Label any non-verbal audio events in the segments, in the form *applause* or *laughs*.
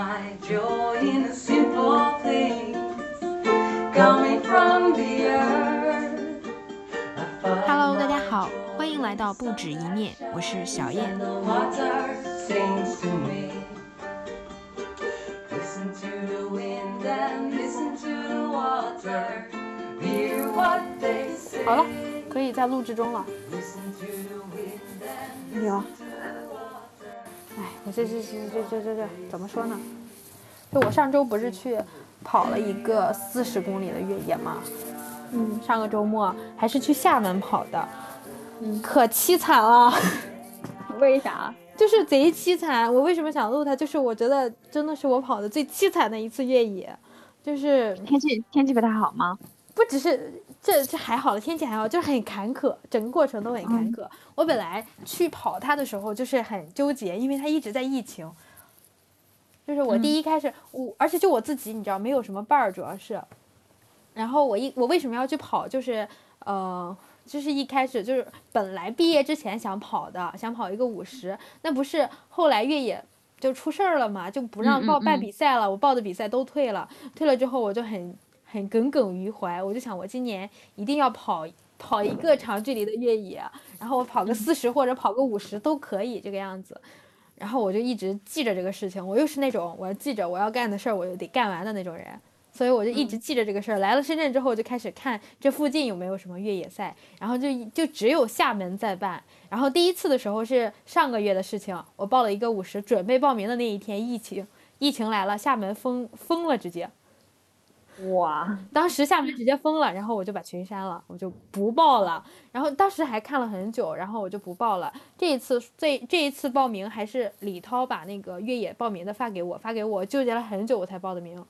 my joy in a simple things coming from the earth. Hello，大家好欢迎来到不止一面，我是小燕 when。the water sings to me. Listen to the wind and listen to the water. Hear what they say. 好了，可以在录制中了。Listen to 哎，我这这这这这这这怎么说呢？就我上周不是去跑了一个四十公里的越野吗？嗯，上个周末还是去厦门跑的，嗯，可凄惨了，*laughs* 为啥？就是贼凄惨。我为什么想录它？就是我觉得真的是我跑的最凄惨的一次越野，就是天气天气不太好吗？不只是这这还好了，天气还好，就是很坎坷，整个过程都很坎坷。我本来去跑它的时候就是很纠结，因为它一直在疫情。就是我第一开始，我而且就我自己，你知道没有什么伴儿，主要是。然后我一我为什么要去跑？就是呃，就是一开始就是本来毕业之前想跑的，想跑一个五十，那不是后来越野就出事儿了嘛，就不让报办比赛了，我报的比赛都退了，退了之后我就很很耿耿于怀，我就想我今年一定要跑跑一个长距离的越野，然后我跑个四十或者跑个五十都可以这个样子。然后我就一直记着这个事情，我又是那种我要记着我要干的事儿，我就得干完的那种人，所以我就一直记着这个事儿。来了深圳之后，就开始看这附近有没有什么越野赛，然后就就只有厦门在办。然后第一次的时候是上个月的事情，我报了一个五十，准备报名的那一天，疫情疫情来了，厦门封封了，直接。哇，*laughs* 当时厦门直接封了，然后我就把群删了，我就不报了。然后当时还看了很久，然后我就不报了。这一次这这一次报名还是李涛把那个越野报名的发给我，发给我，纠结了很久我才报的名。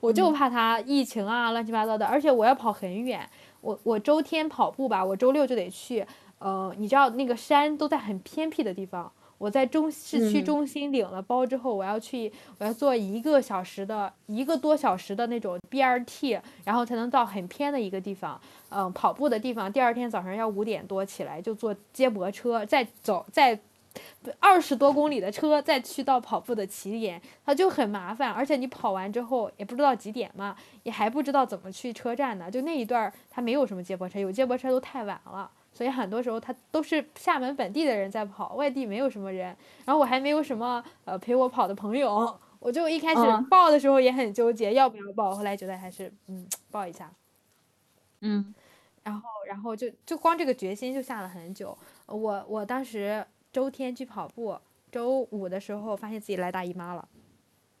我就怕他疫情啊，乱七八糟的，而且我要跑很远。我我周天跑步吧，我周六就得去。呃，你知道那个山都在很偏僻的地方。我在中市区嗯中心领了包之后，我要去，我要坐一个小时的一个多小时的那种 BRT，然后才能到很偏的一个地方。嗯，跑步的地方，第二天早上要五点多起来就坐接驳车，再走再二十多公里的车，再去到跑步的起点，它就很麻烦。而且你跑完之后也不知道几点嘛，也还不知道怎么去车站呢。就那一段儿它没有什么接驳车，有接驳车都太晚了。所以很多时候他都是厦门本地的人在跑，外地没有什么人。然后我还没有什么呃陪我跑的朋友，我就一开始嗯报的时候也很纠结要不要报，后来觉得还是嗯报一下。嗯，然后然后就就光这个决心就下了很久。呃我我当时周天去跑步，周五的时候发现自己来大姨妈了。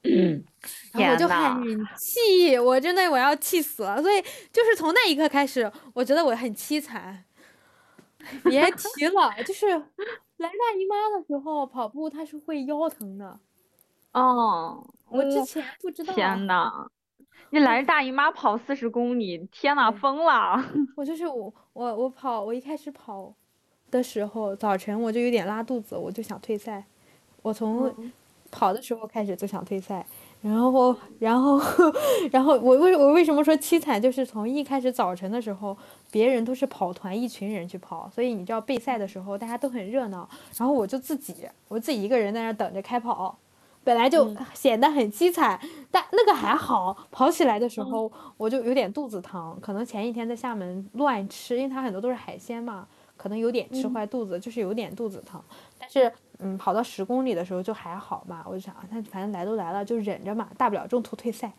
*clears throat* 然后我就很气，我真的我要气死了。所以就是从那一刻开始，我觉得我很凄惨。别提了，就是来大姨妈的时候跑步，它是会腰疼的。哦，我之哦前不知道，天呐，你来大姨妈跑四十公里，天呐，疯了！*laughs* 我就是我我我跑，我一开始跑的时候，早晨我就有点拉肚子，我就想退赛。我从跑的时候开始就想退赛，然后然后 *laughs* 然后我为我为什么说凄惨，就是从一开始早晨的时候，别人都是跑团一群人去跑，所以你知道备赛的时候大家都很热闹，然后我就自己我自己一个人在那等着开跑。本来就显得很凄惨，但那个还好，跑起来的时候我就有点肚子疼，可能前一天在厦门乱吃，因为它很多都是海鲜嘛，可能有点吃坏肚子，就是有点肚子疼。但是，嗯，跑到十公里的时候就还好嘛，我就想，啊那反正来都来了，就忍着嘛，大不了中途退赛。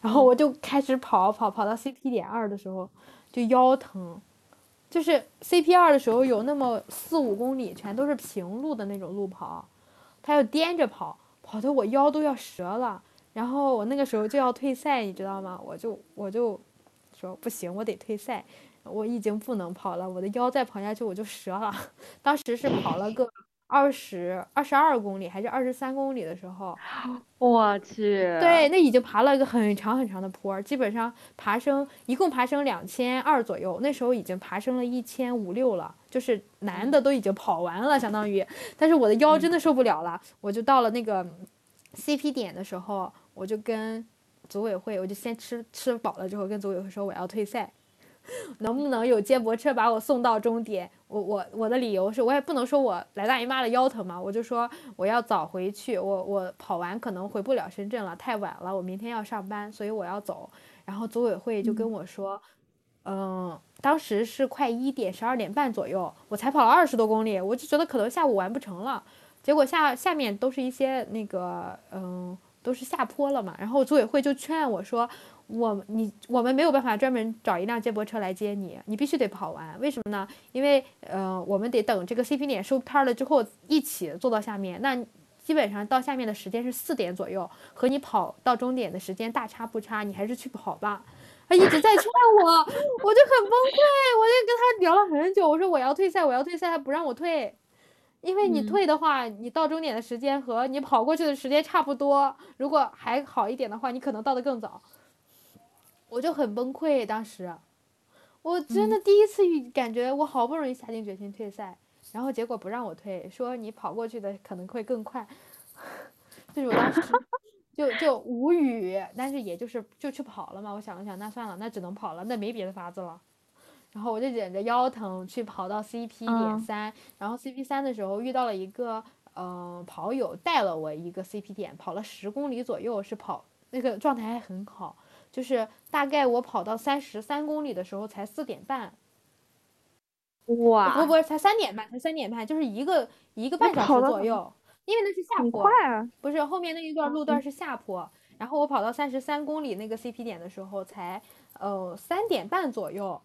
然后我就开始跑跑跑到 CP 点二的时候，就腰疼，就是 CP 二的时候有那么四五公里全都是平路的那种路跑，他要颠着跑，跑的我腰都要折了。然后我那个时候就要退赛，你知道吗？我就我就说不行，我得退赛，我已经不能跑了，我的腰再跑下去我就折了。*laughs* 当时是跑了个二十二十二公里还是二十三公里的时候，*gasps* 我去，对，，那已经爬了一个很长很长的坡儿，基本上爬升一共爬升两千二左右，那时候已经爬升了一千五六了，就是男的都已经跑完了，相当于，但是我的腰真的受不了了，我就到了那个 CP 点的时候，我就跟组委会，我就先吃吃饱了之后跟组委会说我要退赛，*laughs* 能不能有接驳车把我送到终点？我我我的理由是我也不能说我来大姨妈了腰疼嘛，我就说我要早回去，我我跑完可能回不了深圳了，太晚了，我明天要上班，所以我要走。然后组委会就跟我说，嗯，当时是快一点，十二点半左右，我才跑了二十多公里，我就觉得可能下午完不成了。结果下下面都是一些那个，嗯，都是下坡了嘛。然后组委会就劝我说，我你我们没有办法专门找一辆接驳车来接你，你必须得跑完。为什么呢？因为呃，我们得等这个 CP 点收摊了之后一起坐到下面，那基本上到下面的时间是四点左右，和你跑到终点的时间大差不差，你还是去跑吧。他一直在劝我，我就很崩溃，我就跟他聊了很久，我说我要退赛，我要退赛，他不让我退。因为你退的话，你到终点的时间和你跑过去的时间差不多。如果还好一点的话，你可能到的更早。我就很崩溃，当时，我真的第一次遇感觉我好不容易下定决心退赛，然后结果不让我退，说你跑过去的可能会更快。*laughs* 就是我当时 *laughs* 就就无语，但是也就是就去跑了嘛。我想了想，那算了，那只能跑了，那没别的法子了。然后我就忍着腰疼去跑到 CP 点三，然后 CP 三的时候遇到了一个嗯跑友带了我一个 CP 点，跑了十公里左右，是跑那个状态还很好，就是大概我跑到三十三公里的时候才四点半，哇，不不才三点半，才三点半，就是一个一个半小时左右，因为那是下坡，不是后面那一段路段是下坡，然后我跑到三十三公里那个 CP 点的时候才呃三点半左右。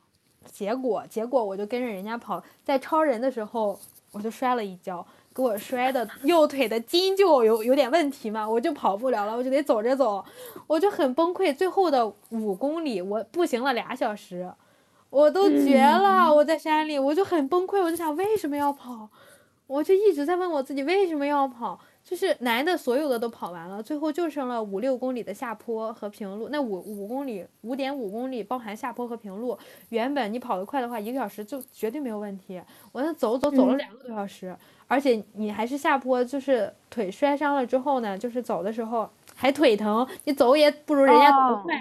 结果，结果我就跟着人家跑，在超人的时候，我就摔了一跤，给我摔的右腿的筋就有有点问题嘛，我就跑不了了，我就得走着走，我就很崩溃。最后的五公里，我步行了俩小时，我都绝了。我在山里，我就很崩溃，我就想为什么要跑，我就一直在问我自己为什么要跑。就是男的所有的都跑完了，最后就剩了五六公里的下坡和平路。那五五公里，五点五公里包含下坡和平路。原本你跑得快的话，一个小时就绝对没有问题。我那走走走了两个多小时，而且你还是下坡，就是腿摔伤了之后呢，就是走的时候还腿疼，你走也不如人家走得快。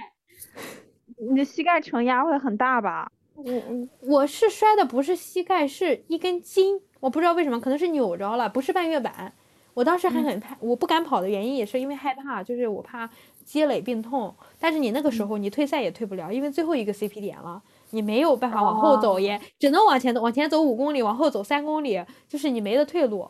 你的膝盖承压会很大吧？我我我是摔的不是膝盖，是一根筋，我不知道为什么，可能是扭着了，不是半月板。我当时还很怕，我不敢跑的原因也是因为害怕，就是我怕积累病痛。但是你那个时候你退赛也退不了，因为最后一个 CP 点了，你没有办法往后走，也只能往前走，往前走五公里，往后走三公里，就是你没得退路，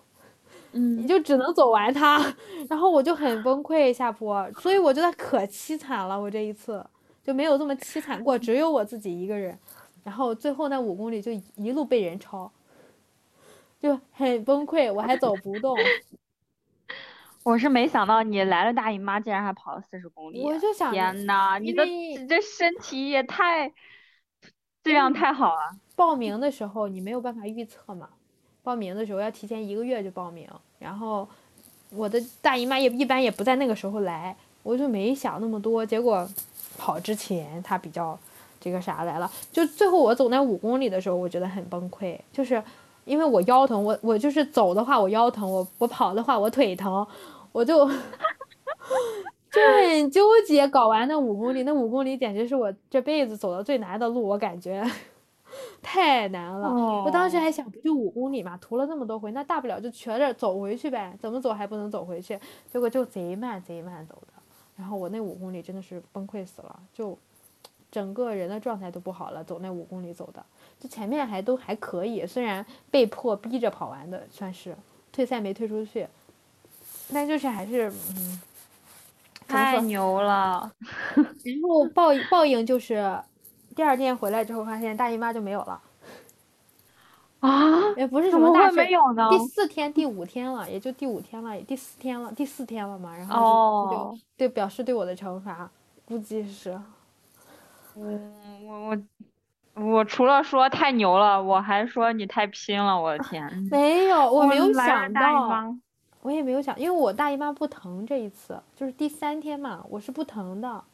嗯，你就只能走完它。然后我就很崩溃下坡，所以我觉得可凄惨了，我这一次就没有这么凄惨过，只有我自己一个人。然后最后那五公里就一路被人超，就很崩溃，我还走不动。我是没想到你来了大姨妈，竟然还跑了四十公里。我就想，天呐，你的这身体也太质量太好了。报名的时候你没有办法预测嘛，报名的时候要提前一个月就报名，然后我的大姨妈也一般也不在那个时候来，我就没想那么多。结果跑之前她比较这个啥来了，就最后我走那五公里的时候，我觉得很崩溃，就是因为我腰疼，我我就是走的话我腰疼，我我跑的话我腿疼。我就 *laughs* 就很纠结，搞完那五公里，那五公里简直是我这辈子走的最难的路，我感觉太难了。我当时还想，不就五公里嘛，涂了那么多回，那大不了就瘸着走回去呗，怎么走还不能走回去？结果就贼慢贼慢走的，然后我那五公里真的是崩溃死了，就整个人的状态都不好了。走那五公里走的，就前面还都还可以，虽然被迫逼着跑完的，算是退赛没退出去。但就是还是嗯，太牛了。然后报报应就是，第二天回来之后发现大姨妈就没有了。啊？*laughs* 也不是什么大事。没有呢？第四天、第五天了，也就第五天了，第四天了，第四天了嘛。然后就对表示对我的惩罚，估计是。嗯，我我我除了说太牛了，我还说你太拼了，我的天。没有，我没有想到。我也没有想，因为我大姨妈不疼，这一次就是第三天嘛，我是不疼的，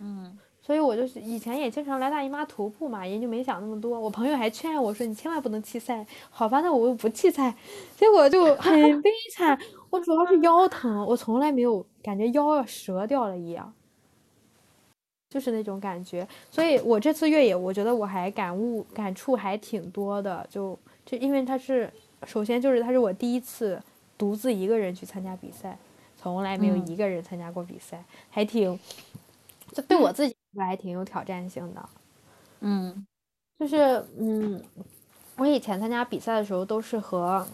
嗯，所以我就是以前也经常来大姨妈徒步嘛，也就没想那么多。我朋友还劝我说：“你千万不能弃赛。”好吧，那我又不弃赛，结果就 *laughs* 很悲惨。我主要是腰疼，我从来没有感觉腰要折掉了一样。就是那种感觉。所以我这次越野，我觉得我还感悟感触还挺多的。就就因为它是，首先就是它是我第一次独自一个人去参加比赛，从来没有一个人参加过比赛，还挺，就对我自己来说还挺有挑战性的。嗯，就是嗯，我以前参加比赛的时候都是和，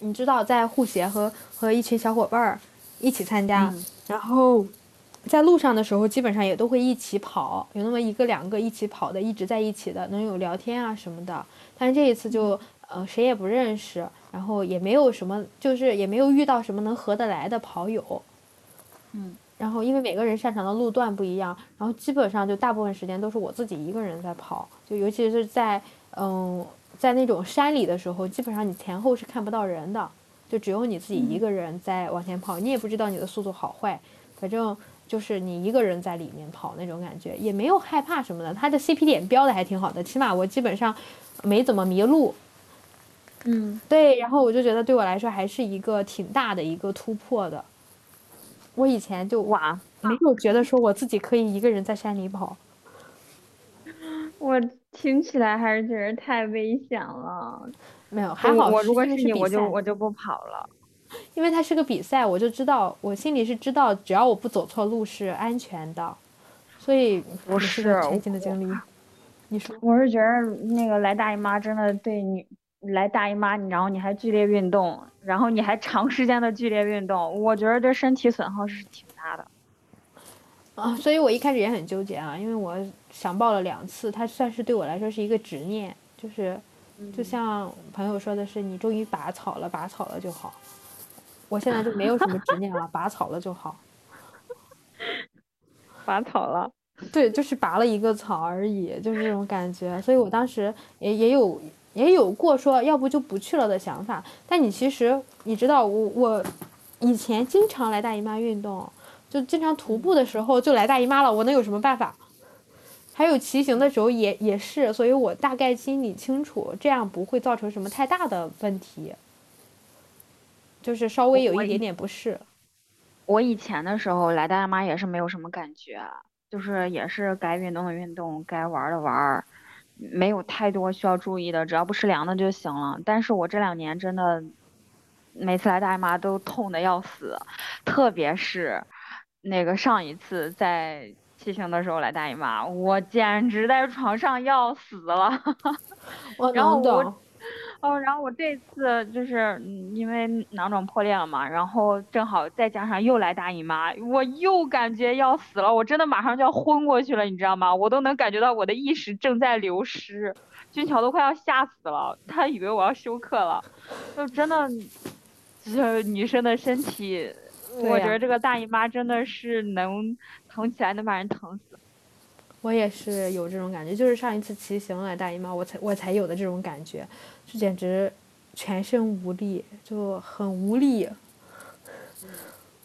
你知道，在护协和和一群小伙伴儿一起参加，然后在路上的时候基本上也都会一起跑，有那么一个两个一起跑的，一直在一起的，能有聊天啊什么的。但是这一次就呃谁也不认识，然后也没有什么，就是也没有遇到什么能合得来的跑友。嗯。然后，因为每个人擅长的路段不一样，然后基本上就大部分时间都是我自己一个人在跑，就尤其是在嗯在那种山里的时候，基本上你前后是看不到人的，就只有你自己一个人在往前跑，你也不知道你的速度好坏，反正就是你一个人在里面跑那种感觉，也没有害怕什么的。它的 CP 点标的还挺好的，起码我基本上没怎么迷路。嗯，对，然后我就觉得对我来说还是一个挺大的一个突破的。我以前就哇，没有觉得说我自己可以一个人在山里跑。*laughs* 我听起来还是觉得太危险了。没有，还好我如果是你，我就我就不跑了。因为它是个比赛，我就知道，我心里是知道，只要我不走错路是安全的，所以不是个全新的经历。你说，我是觉得那个来大姨妈真的对你来大姨妈，然后你还剧烈运动，然后你还长时间的剧烈运动，我觉得对身体损耗是挺大的。*laughs* 啊，所以我一开始也很纠结啊，因为我想报了两次，它算是对我来说是一个执念，就是就像朋友说的是，你终于拔草了，拔草了就好。我现在就没有什么执念了，拔草了就好。*laughs* 拔草了？对，就是拔了一个草而已，就是这种感觉。所以我当时也也有也有过说要不就不去了的想法。但你其实你知道，我我以前经常来大姨妈运动，就经常徒步的时候就来大姨妈了，我能有什么办法？还有骑行的时候也也是，所以我大概心里清楚，这样不会造成什么太大的问题。就是稍微有一点点不适。我以前的时候来大姨妈也是没有什么感觉，就是也是该运动的运动，该玩的玩，没有太多需要注意的，只要不吃凉的就行了。但是我这两年真的，每次来大姨妈都痛的要死，特别是那个上一次在骑行的时候来大姨妈，我简直在床上要死了。*laughs* 然后我。哦，然后我这次就是因为囊肿破裂了嘛，然后正好再加上又来大姨妈，我又感觉要死了，我真的马上就要昏过去了，你知道吗？我都能感觉到我的意识正在流失，俊乔都快要吓死了，他以为我要休克了，就真的，这女生的身体，我觉得这个大姨妈真的是能疼起来能把人疼死。我也是有这种感觉，就是上一次骑行来大姨妈，我才我才有的这种感觉。就简直全身无力，就很无力。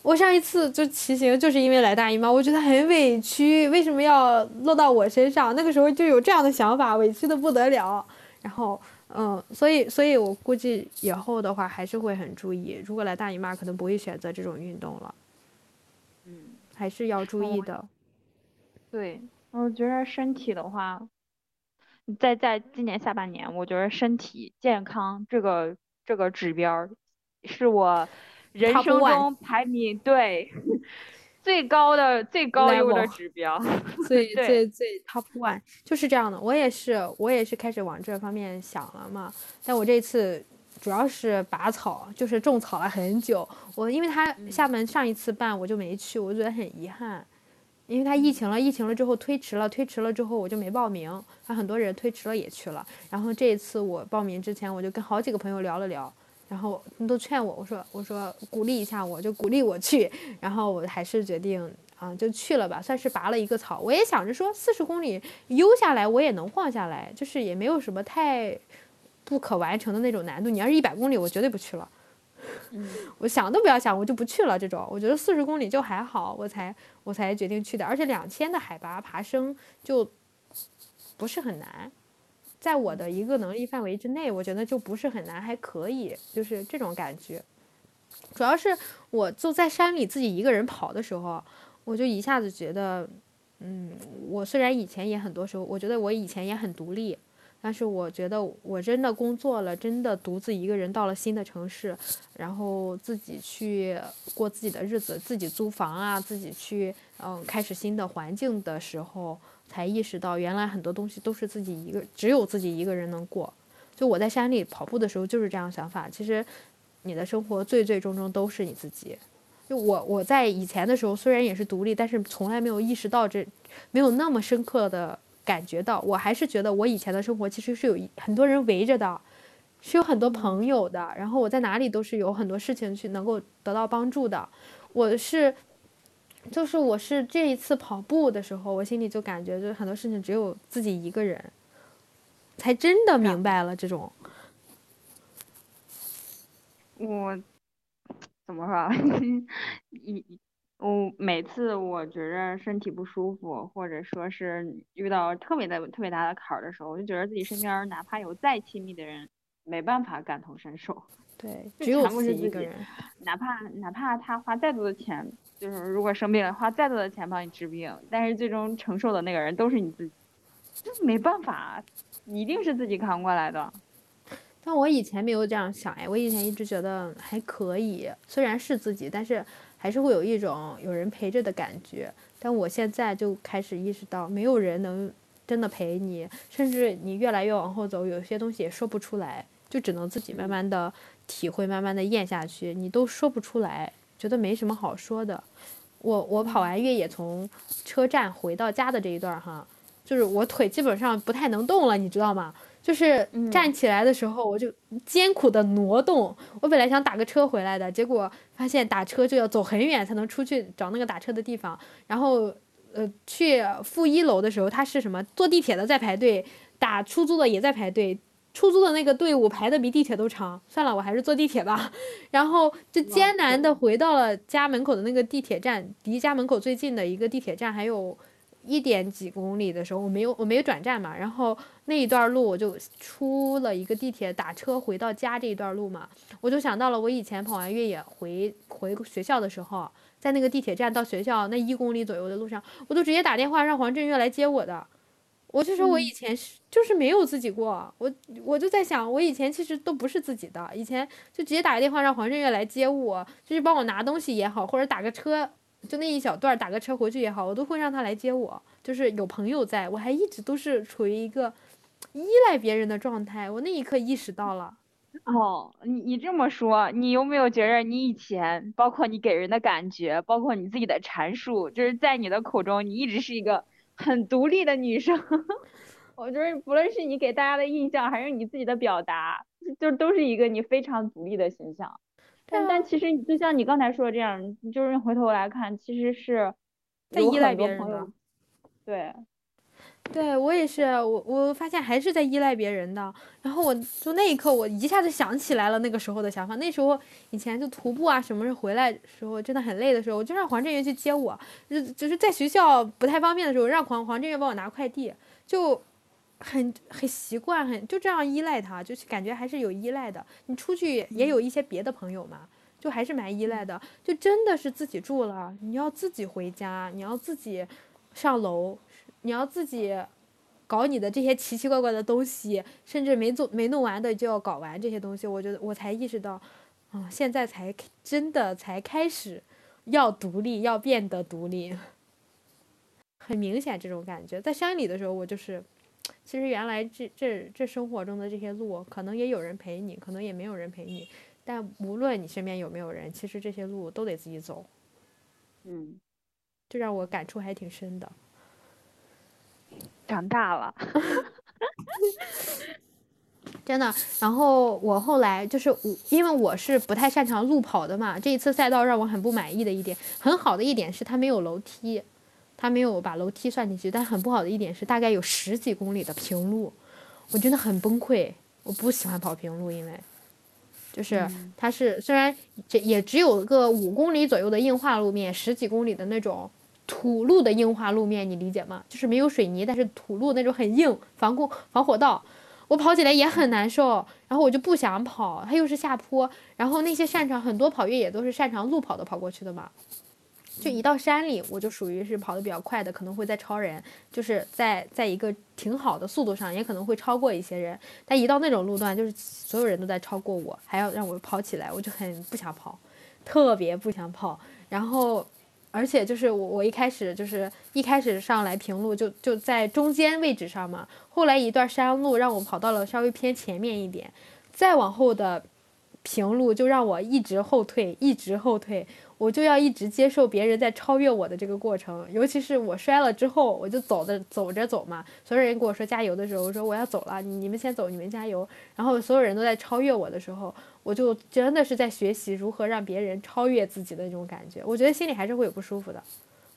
我上一次就骑行，就是因为来大姨妈，我觉得很委屈，为什么要落到我身上？那个时候就有这样的想法，委屈的不得了。然后，嗯，所以，所以我估计以后的话还是会很注意。如果来大姨妈，可能不会选择这种运动了。嗯，还是要注意的。对，我觉得身体的话。在在今年下半年，我觉得身体健康这个这个指标，是我人生中排名对最高的最高优的指标。*laughs* 最最最 top one 就是这样的。我也是，我也是开始往这方面想了嘛。但我这次主要是拔草，就是种草了很久。我因为他厦门上一次办我就没去，我觉得很遗憾。因为他疫情了，疫情了之后推迟了，推迟了之后我就没报名。他很多人推迟了也去了。然后这一次我报名之前，我就跟好几个朋友聊了聊，然后他们都劝我，我说我说鼓励一下我，就鼓励我去。然后我还是决定啊，就去了吧，算是拔了一个草。我也想着说四十公里悠下来我也能晃下来，就是也没有什么太不可完成的那种难度。你要是一百公里，我绝对不去了。嗯，*laughs* 我想都不要想，我就不去了。这种我觉得四十公里就还好，我才我才决定去的。而且两千的海拔爬升就不是很难，在我的一个能力范围之内，我觉得就不是很难，还可以，就是这种感觉。主要是我就在山里自己一个人跑的时候，我就一下子觉得，嗯，我虽然以前也很多时候，我觉得我以前也很独立，但是我觉得我真的工作了，真的独自一个人到了新的城市，然后自己去过自己的日子，自己租房啊，自己去嗯开始新的环境的时候，才意识到原来很多东西都是自己一个，只有自己一个人能过。就我在山里跑步的时候就是这样想法，其实你的生活最最终终都是你自己。就我我在以前的时候虽然也是独立，但是从来没有意识到这，没有那么深刻的感觉到。我还是觉得我以前的生活其实是有很多人围着的，是有很多朋友的，然后我在哪里都是有很多事情去能够得到帮助的。我是，就是我是这一次跑步的时候，我心里就感觉就是很多事情只有自己一个人，才真的明白了这种。我。怎么说？*laughs* 一我每次我觉着身体不舒服，或者说是遇到特别的特别大的坎儿的时候，我就觉得自己身边哪怕有再亲密的人，没办法感同身受。*laughs* 对，只有自己一个人。哪怕哪怕他花再多的钱，就是如果生病了，花再多的钱帮你治病，但是最终承受的那个人都是你自己，这没办法，一定是自己扛过来的。但我以前没有这样想哎，我以前一直觉得还可以，虽然是自己，但是还是会有一种有人陪着的感觉。但我现在就开始意识到，没有人能真的陪你，甚至你越来越往后走，有些东西也说不出来，就只能自己慢慢的体会，慢慢的咽下去。你都说不出来，觉得没什么好说的。我我跑完越野从车站回到家的这一段哈，就是我腿基本上不太能动了，你知道吗？就是站起来的时候，我就艰苦的挪动。我本来想打个车回来的，结果发现打车就要走很远才能出去找那个打车的地方。然后，呃，去负一楼的时候，他是什么？坐地铁的在排队，打出租的也在排队。出租的那个队伍排的比地铁都长。算了，我还是坐地铁吧。*laughs* 然后就艰难的回到了家门口的那个地铁站，离家门口最近的一个地铁站还有。一点几公里的时候，我没有我没有转站嘛，然后那一段路我就出了一个地铁，打车回到家这一段路嘛，我就想到了我以前跑完越野回回学校的时候，在那个地铁站到学校那一公里左右的路上，我都直接打电话让黄振岳来接我的。我就说我以前是就是没有自己过，我我就在想，我以前其实都不是自己的，以前就直接打个电话让黄振岳来接我，就是帮我拿东西也好，或者打个车。就那一小段打个车回去也好，我都会让他来接我。就是有朋友在，我还一直都是处于一个依赖别人的状态。我那一刻意识到了。哦，你你这么说，你有没有觉得你以前，包括你给人的感觉，包括你自己的阐述，就是在你的口中，你一直是一个很独立的女生？*laughs* 我觉得不论是你给大家的印象，还是你自己的表达，就都是一个你非常独立的形象。但但其实就像你刚才说的这样，就是回头来看，其实是在依赖别人的。对，对我也是，我我发现还是在依赖别人的。然后我就那一刻，我一下子想起来了那个时候的想法。那时候以前就徒步啊，什么时候回来时候真的很累的时候，我就让黄振宇去接我。就就是在学校不太方便的时候，让黄黄振宇帮我拿快递，就很很习惯，很就这样依赖他，就是感觉还是有依赖的。你出去也有一些别的朋友嘛，就还是蛮依赖的。就真的是自己住了，你要自己回家，你要自己。上楼，你要自己搞你的这些奇奇怪怪的东西，甚至没做没弄完的就要搞完这些东西。我觉得我才意识到，啊，现在才真的才开始要独立，要变得独立。*laughs* 很明显这种感觉，在山里的时候，我就是，其实原来这这这生活中的这些路，可能也有人陪你，可能也没有人陪你，但无论你身边有没有人，其实这些路都得自己走。嗯。这让我感触还挺深的。长大了，*laughs* 真的。然后我后来就是我，因为我是不太擅长路跑的嘛。这一次赛道让我很不满意的一点，很好的一点是它没有楼梯，它没有把楼梯算进去。但很不好的一点是，大概有十几公里的平路，我真的很崩溃。我不喜欢跑平路，因为就是它是虽然这也只有个五公里左右的硬化路面，十几公里的那种。土路的硬化路面，你理解吗？就是没有水泥，但是土路那种很硬，防空防火道，我跑起来也很难受。然后我就不想跑，它又是下坡。然后那些擅长很多跑越野都是擅长路跑的跑过去的嘛。就一到山里，我就属于是跑得比较快的，可能会在超人，就是在在一个挺好的速度上，也可能会超过一些人。但一到那种路段，就是所有人都在超过我，还要让我跑起来，我就很不想跑，特别不想跑。然后，而且就是我我一开始就是一开始上来平路就就在中间位置上嘛，后来一段山路让我跑到了稍微偏前面一点，再往后的平路就让我一直后退，一直后退。我就要一直接受别人在超越我的这个过程，尤其是我摔了之后，我就走的走着走嘛。所有人跟我说加油的时候，我说我要走了，你们先走，你们加油。然后所有人都在超越我的时候，我就真的是在学习如何让别人超越自己的那种感觉。我觉得心里还是会有不舒服的，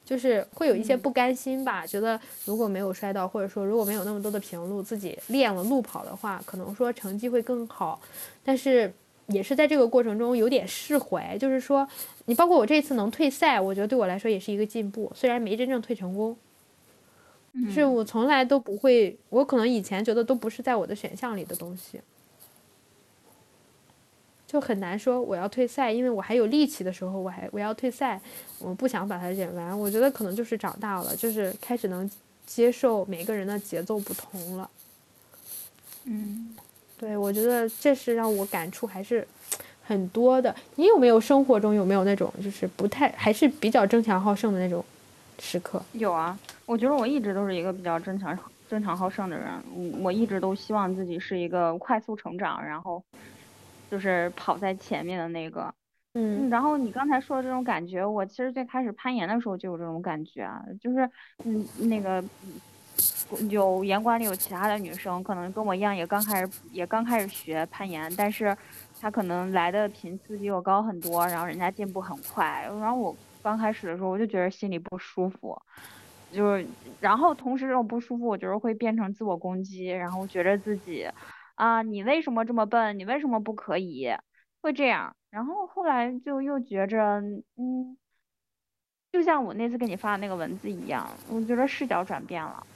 就是会有一些不甘心吧。觉得如果没有摔到，或者说如果没有那么多的平路，自己练了路跑的话，可能说成绩会更好。但是。也是在这个过程中有点释怀，就是说，你包括我这次能退赛，我觉得对我来说也是一个进步，虽然没真正退成功，是我从来都不会，我可能以前觉得都不是在我的选项里的东西，就很难说我要退赛，因为我还有力气的时候，我还我要退赛，我不想把它忍完，我觉得可能就是长大了，就是开始能接受每个人的节奏不同了，嗯。对，我觉得这是让我感触还是很多的。你有没有生活中有没有那种就是不太还是比较争强好胜的那种时刻？有啊，我觉得我一直都是一个比较争强争强好胜的人。我一直都希望自己是一个快速成长，然后就是跑在前面的那个。嗯。然后你刚才说的这种感觉，我其实最开始攀岩的时候就有这种感觉啊，就是嗯那个。有岩馆里有其他的女生，可能跟我一样，也刚开始也刚开始学攀岩，但是他可能来的频次比我高很多，然后人家进步很快，然后我刚开始的时候我就觉得心里不舒服，就是，然后同时这种不舒服，我觉得会变成自我攻击，然后觉得自己啊，你为什么这么笨？你为什么不可以？会这样，然后后来就又觉着，嗯，就像我那次给你发的那个文字一样，我觉得视角转变了。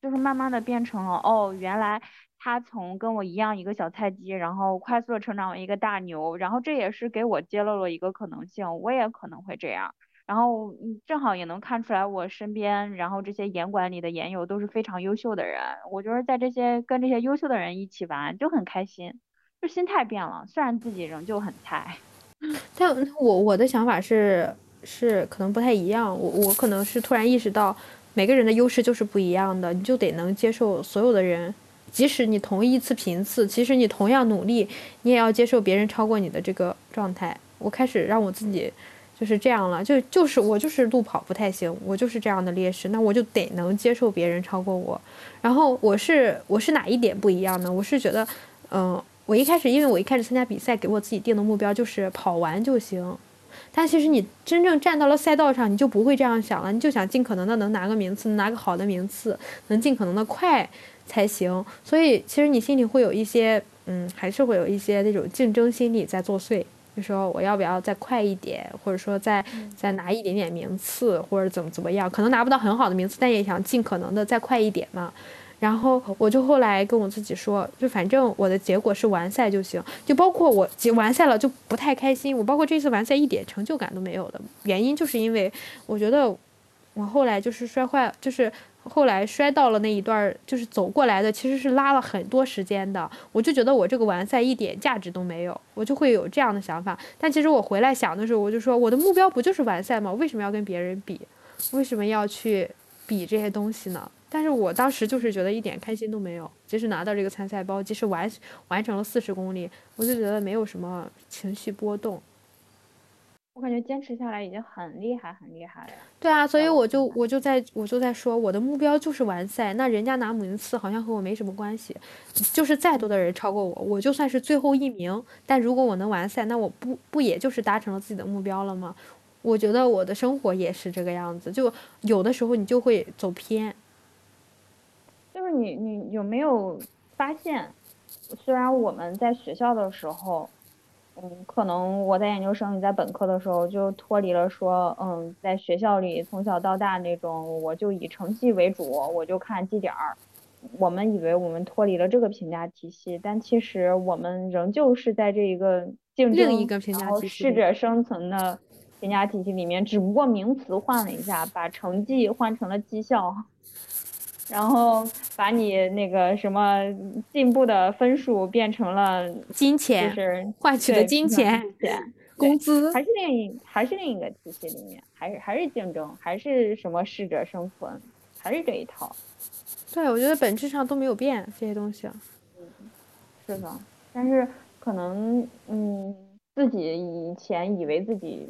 就是慢慢的变成了哦，原来他从跟我一样一个小菜鸡，然后快速的成长为一个大牛，然后这也是给我揭露了一个可能性，我也可能会这样，然后正好也能看出来我身边，然后这些严管里的严友都是非常优秀的人，我觉得在这些跟这些优秀的人一起玩就很开心，就心态变了，虽然自己仍旧很菜，*laughs* 但我我的想法是是可能不太一样，我我可能是突然意识到。每个人的优势就是不一样的，你就得能接受所有的人，即使你同一次频次，其实你同样努力，你也要接受别人超过你的这个状态。我开始让我自己就是这样了，就就是我就是路跑不太行，我就是这样的劣势，那我就得能接受别人超过我。然后我是我是哪一点不一样呢？我是觉得，嗯，我一开始因为我一开始参加比赛，给我自己定的目标就是跑完就行。但其实你真正站到了赛道上，你就不会这样想了，你就想尽可能的能拿个名次，拿个好的名次，能尽可能的快才行。所以其实你心里会有一些，嗯，还是会有一些那种竞争心理在作祟，就说我要不要再快一点，或者说再再拿一点点名次，或者怎么怎么样，可能拿不到很好的名次，但也想尽可能的再快一点嘛。然后我就后来跟我自己说，就反正我的结果是完赛就行，就包括我完赛了就不太开心。我包括这次完赛一点成就感都没有的原因，就是因为我觉得我后来就是摔坏，就是后来摔到了那一段，就是走过来的其实是拉了很多时间的。我就觉得我这个完赛一点价值都没有，我就会有这样的想法。但其实我回来想的时候，我就说我的目标不就是完赛吗？为什么要跟别人比？为什么要去比这些东西呢？但是我当时就是觉得一点开心都没有，即使拿到这个参赛包，即使完完成了四十公里，我就觉得没有什么情绪波动。我感觉坚持下来已经很厉害，很厉害了。对啊，所以我就我就在我就在说，我的目标就是完赛。那人家拿名次好像和我没什么关系，就是再多的人超过我，我就算是最后一名。但如果我能完赛，那我不不也就是达成了自己的目标了吗？我觉得我的生活也是这个样子，就有的时候你就会走偏。就是你，你有没有发现，虽然我们在学校的时候，嗯，可能我在研究生，你在本科的时候就脱离了说，嗯，在学校里从小到大那种，我就以成绩为主，我就看绩点儿。我们以为我们脱离了这个评价体系，但其实我们仍旧是在这一个竞争，另一个评价体系，适者生存的评价体系里面，只不过名词换了一下，把成绩换成了绩效，然后把你那个什么进步的分数变成了金钱就是换取的金钱、钱。工资，还是另一还是另一个体系里面，还是还是竞争，还是什么适者生存，还是这一套。对我觉得本质上都没有变这些东西。嗯是的，但是可能嗯，自己以前以为自己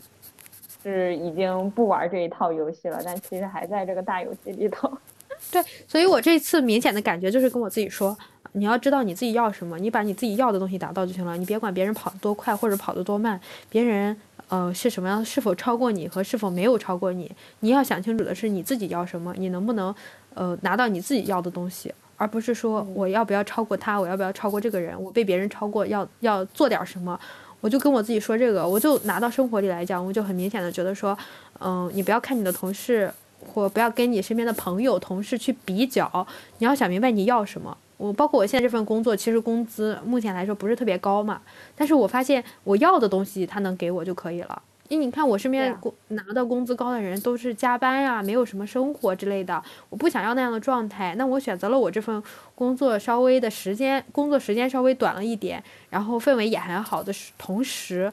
是已经不玩这一套游戏了，但其实还在这个大游戏里头。对，所以我这次明显的感觉就是跟我自己说，你要知道你自己要什么，你把你自己要的东西达到就行了，你别管别人跑得多快或者跑得多慢，别人呃是什么样，是否超过你和是否没有超过你，你要想清楚的是你自己要什么，你能不能呃拿到你自己要的东西，而不是说我要不要超过他，我要不要超过这个人，我被别人超过要要做点什么。我就跟我自己说这个，我就拿到生活里来讲，我就很明显的觉得说，嗯、你不要看你的同事或不要跟你身边的朋友、同事去比较，你要想明白你要什么。我包括我现在这份工作，其实工资目前来说不是特别高嘛，但是我发现我要的东西他能给我就可以了。因为你看我身边工拿到工资高的人都是加班啊，没有什么生活之类的，我不想要那样的状态，那我选择了我这份工作稍微的时间，工作时间稍微短了一点，然后氛围也还好的时同时，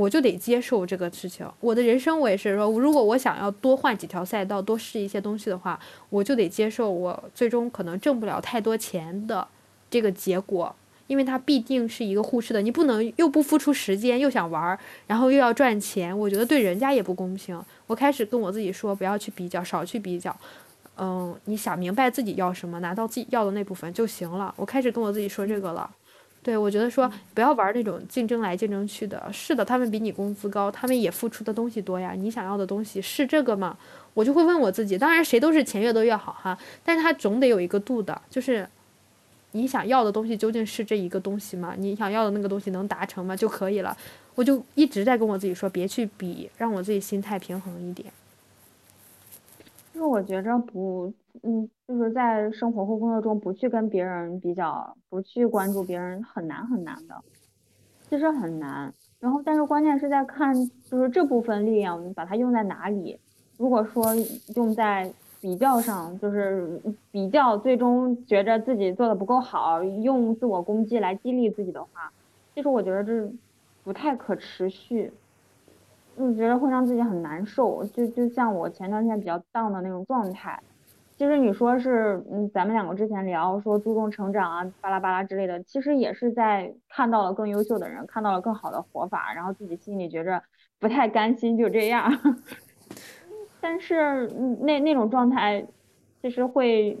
我就得接受这个事情。我的人生我也是说，如果我想要多换几条赛道，多试一些东西的话，我就得接受我最终可能挣不了太多钱的这个结果，因为它必定是一个互斥的，你不能又不付出时间，又想玩，然后又要赚钱，我觉得对人家也不公平。我开始跟我自己说，不要去比较，少去比较。嗯，你想明白自己要什么，拿到自己要的那部分就行了。我开始跟我自己说这个了。对，我觉得说不要玩那种竞争来竞争去的。是的，他们比你工资高，他们也付出的东西多呀。你想要的东西是这个吗？我就会问我自己。当然，谁都是钱越多越好哈，但是他总得有一个度的，就是你想要的东西究竟是这一个东西吗？你想要的那个东西能达成吗？就可以了。我就一直在跟我自己说，别去比，让我自己心态平衡一点。就是我觉着不，嗯，就是在生活或工作中不去跟别人比较，不去关注别人，很难很难的，其实很难。然后，但是关键是在看，就是这部分力量你把它用在哪里。如果说用在比较上，就是比较，最终觉着自己做的不够好，用自我攻击来激励自己的话，其实我觉得这不太可持续。就觉得会让自己很难受，就就像我前段时间比较 down 的那种状态。其实你说是，嗯，咱们两个之前聊说注重成长啊，巴拉巴拉之类的，其实也是在看到了更优秀的人，看到了更好的活法，然后自己心里觉着不太甘心，就这样。*laughs* 但是嗯那那种状态，其实会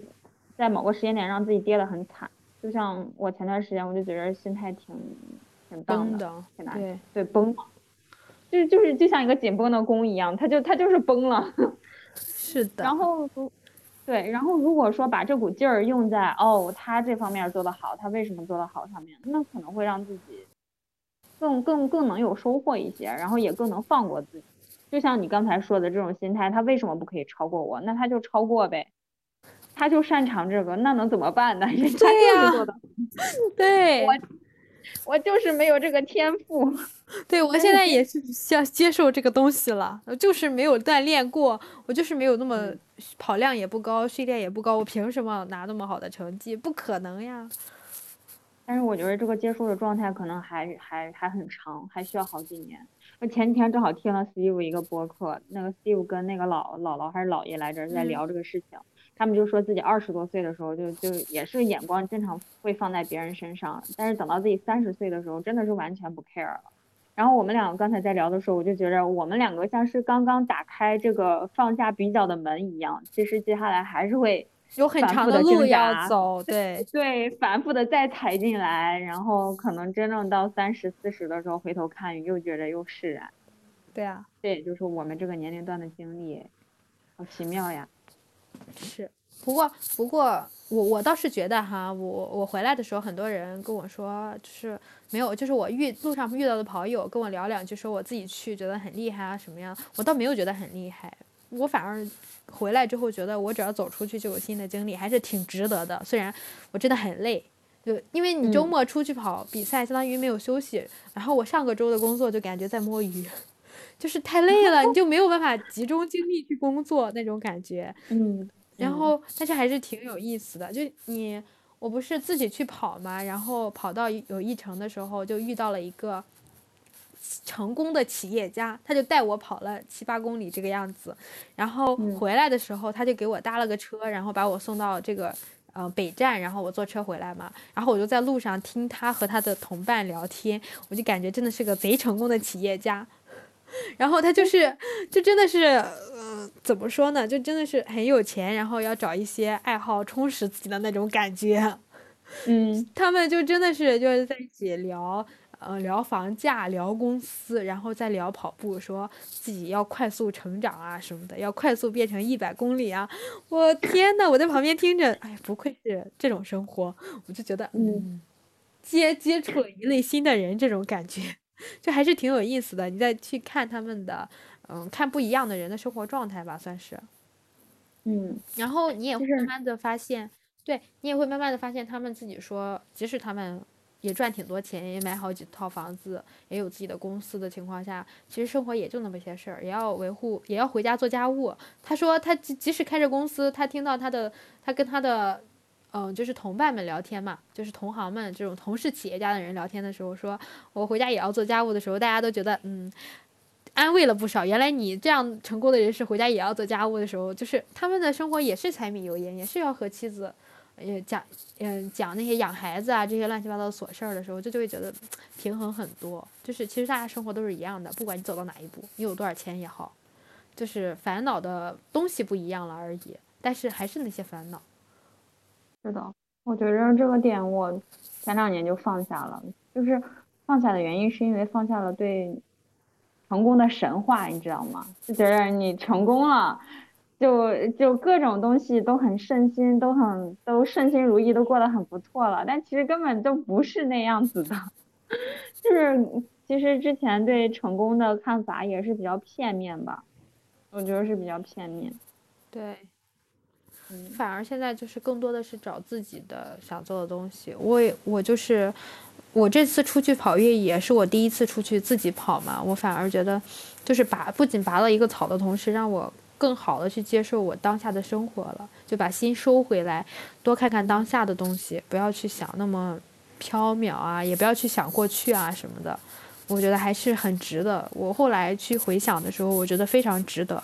在某个时间点让自己跌得很惨。就像我前段时间，我就觉得心态挺挺，崩的，挺难对，对，崩了，就就是就像一个紧绷的弓一样，它就它就是崩了。是的。然后如对，然后如果说把这股劲儿用在哦，他这方面做得好，他为什么做得好上面，那可能会让自己更更更能有收获一些，然后也更能放过自己。就像你刚才说的这种心态，他为什么不可以超过我？那他就超过呗，他就擅长这个，那能怎么办呢？*laughs* 人家就是做的，对，我我就是没有这个天赋。*laughs* 对我现在也是要接受这个东西了，我就是没有锻炼过，我就是没有那么跑量也不高，训练也不高，我凭什么拿那么好的成绩？不可能呀！但是我觉得这个接受的状态可能还还还很长，还需要好几年。我前几天正好听了 Steve 一个播客，那个 Steve 跟那个老姥姥还是姥爷来着在嗯聊这个事情，他们就说自己二十多岁的时候就就也是眼光经常会放在别人身上，但是等到自己三十岁的时候，真的是完全不 care 了。然后我们两个刚才在聊的时候，我就觉着我们两个像是刚刚打开这个放下比较的门一样，其实接下来还是会有很长的路要走，对，对，反复的再踩进来，然后可能真正到三十四十的时候回头看，又觉得又释然。对啊，这也就是我们这个年龄段的经历，好奇妙呀。是。不过，不过我我倒是觉得哈，我我回来的时候，很多人跟我说，就是没有，就是我遇路上遇到的跑友跟我聊两句，说我自己去觉得很厉害啊什么样，我倒没有觉得很厉害，我反而回来之后觉得我只要走出去就有新的经历，还是挺值得的。虽然我真的很累，就因为你周嗯末出去跑比赛，相当于没有休息，然后我上个周的工作就感觉在摸鱼，*laughs* 就是太累了，你就没有办法集中精力去工作那种感觉。嗯，然后，但是还是挺有意思的。就你，我不是自己去跑嘛，然后跑到有一程的时候，就遇到了一个成功的企业家，他就带我跑了七八公里这个样子。然后回来的时候，他就给我搭了个车，然后把我送到这个呃北站，然后我坐车回来嘛。然后我就在路上听他和他的同伴聊天，我就感觉真的是个贼成功的企业家。然后他就是，就真的是，呃，怎么说呢？就真的是很有钱，然后要找一些爱好充实自己的那种感觉。嗯，他们就真的是就是在一起聊，呃，聊房价，聊公司，然后再聊跑步，说自己要快速成长啊什么的，要快速变成一百公里啊！我天呐，我在旁边听着，哎，不愧是这种生活，我就觉得，嗯，接接触了一类新的人，这种感觉。就还是挺有意思的，你再去看他们的，嗯，看不一样的人的生活状态吧，算是。嗯，然后你也会慢慢的发现，对你也会慢慢的发现，他们自己说，即使他们也赚挺多钱，也买好几套房子，也有自己的公司的情况下，其实生活也就那么些事儿，也要维护，也要回家做家务。他说他即即使开着公司，他听到他的，他跟他的。嗯，就是同伴们聊天嘛，就是同行们这种同是企业家的人聊天的时候，说我回家也要做家务的时候，大家都觉得嗯，安慰了不少。原来你这样成功的人士回家也要做家务的时候，就是他们的生活也是柴米油盐，也是要和妻子，也讲嗯讲那些养孩子啊这些乱七八糟的琐事儿的时候，就就会觉得平衡很多。就是其实大家生活都是一样的，不管你走到哪一步，你有多少钱也好，就是烦恼的东西不一样了而已，但是还是那些烦恼。是的，我觉着这个点我前两年就放下了，就是放下的原因是因为放下了对成功的神话，你知道吗？就觉得你成功了，就就各种东西都很顺心，都很都顺心如意，都过得很不错了。但其实根本就不是那样子的，*laughs* 就是其实之前对成功的看法也是比较片面吧，我觉得是比较片面。对。反而现在就是更多的是找自己的想做的东西。我也我就是我这次出去跑越野是我第一次出去自己跑嘛，我反而觉得就是拔不仅拔了一个草的同时，让我更好的去接受我当下的生活了，就把心收回来，多看看当下的东西，不要去想那么缥缈啊，也不要去想过去啊什么的。我觉得还是很值得。我后来去回想的时候，我觉得非常值得。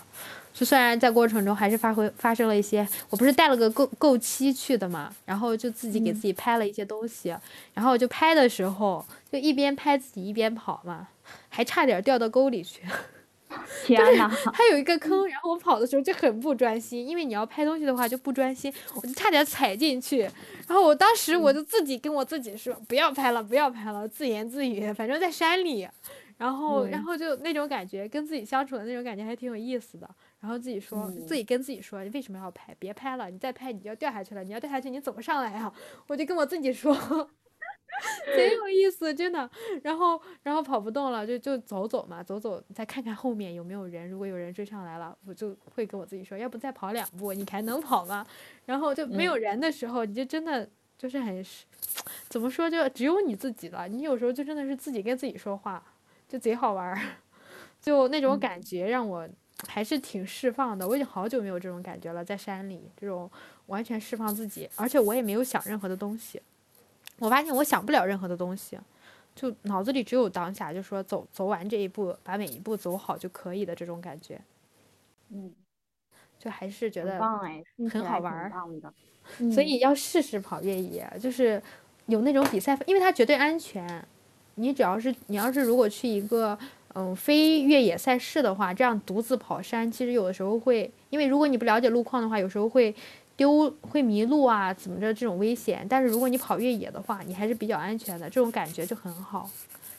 就虽然在过程中还是发挥发生了一些，我不是带了个购购期去的嘛，然后就自己给自己拍了一些东西，然后就拍的时候就一边拍自己一边跑嘛，还差点掉到沟里去。*laughs* 天呐，还有一个坑，然后我跑的时候就很不专心，因为你要拍东西的话就不专心，我就差点踩进去，然后我当时我就自己跟我自己说不要拍了，不要拍了，自言自语，反正在山里，然后然后就那种感觉，跟自己相处的那种感觉还挺有意思的。然后自己说，自己跟自己说，你为什么要拍？别拍了，你再拍你就要掉下去了。你要掉下去，你怎么上来呀？我就跟我自己说，*laughs* 贼有意思，真的。然后，然后跑不动了，就就走走嘛，走走，再看看后面有没有人。如果有人追上来了，我就会跟我自己说，要不再跑两步，你还能跑吗？然后就没有人的时候，你就真的就是很，怎么说，就只有你自己了。你有时候就真的是自己跟自己说话，就贼好玩儿，*laughs* 就那种感觉让我。还是挺释放的，我已经好久没有这种感觉了，在山里这种完全释放自己，而且我也没有想任何的东西。我发现我想不了任何的东西，就脑子里只有当下，就说走走完这一步，把每一步走好就可以的这种感觉。嗯，就还是觉得很好玩。所以要试试跑越野，就是有那种比赛，因为它绝对安全。你只要是你要是如果去一个。嗯，非越野赛事的话，这样独自跑山，其实有的时候会，因为如果你不了解路况的话，有时候会丢、会迷路啊，怎么着这种危险。但是如果你跑越野的话，你还是比较安全的，这种感觉就很好。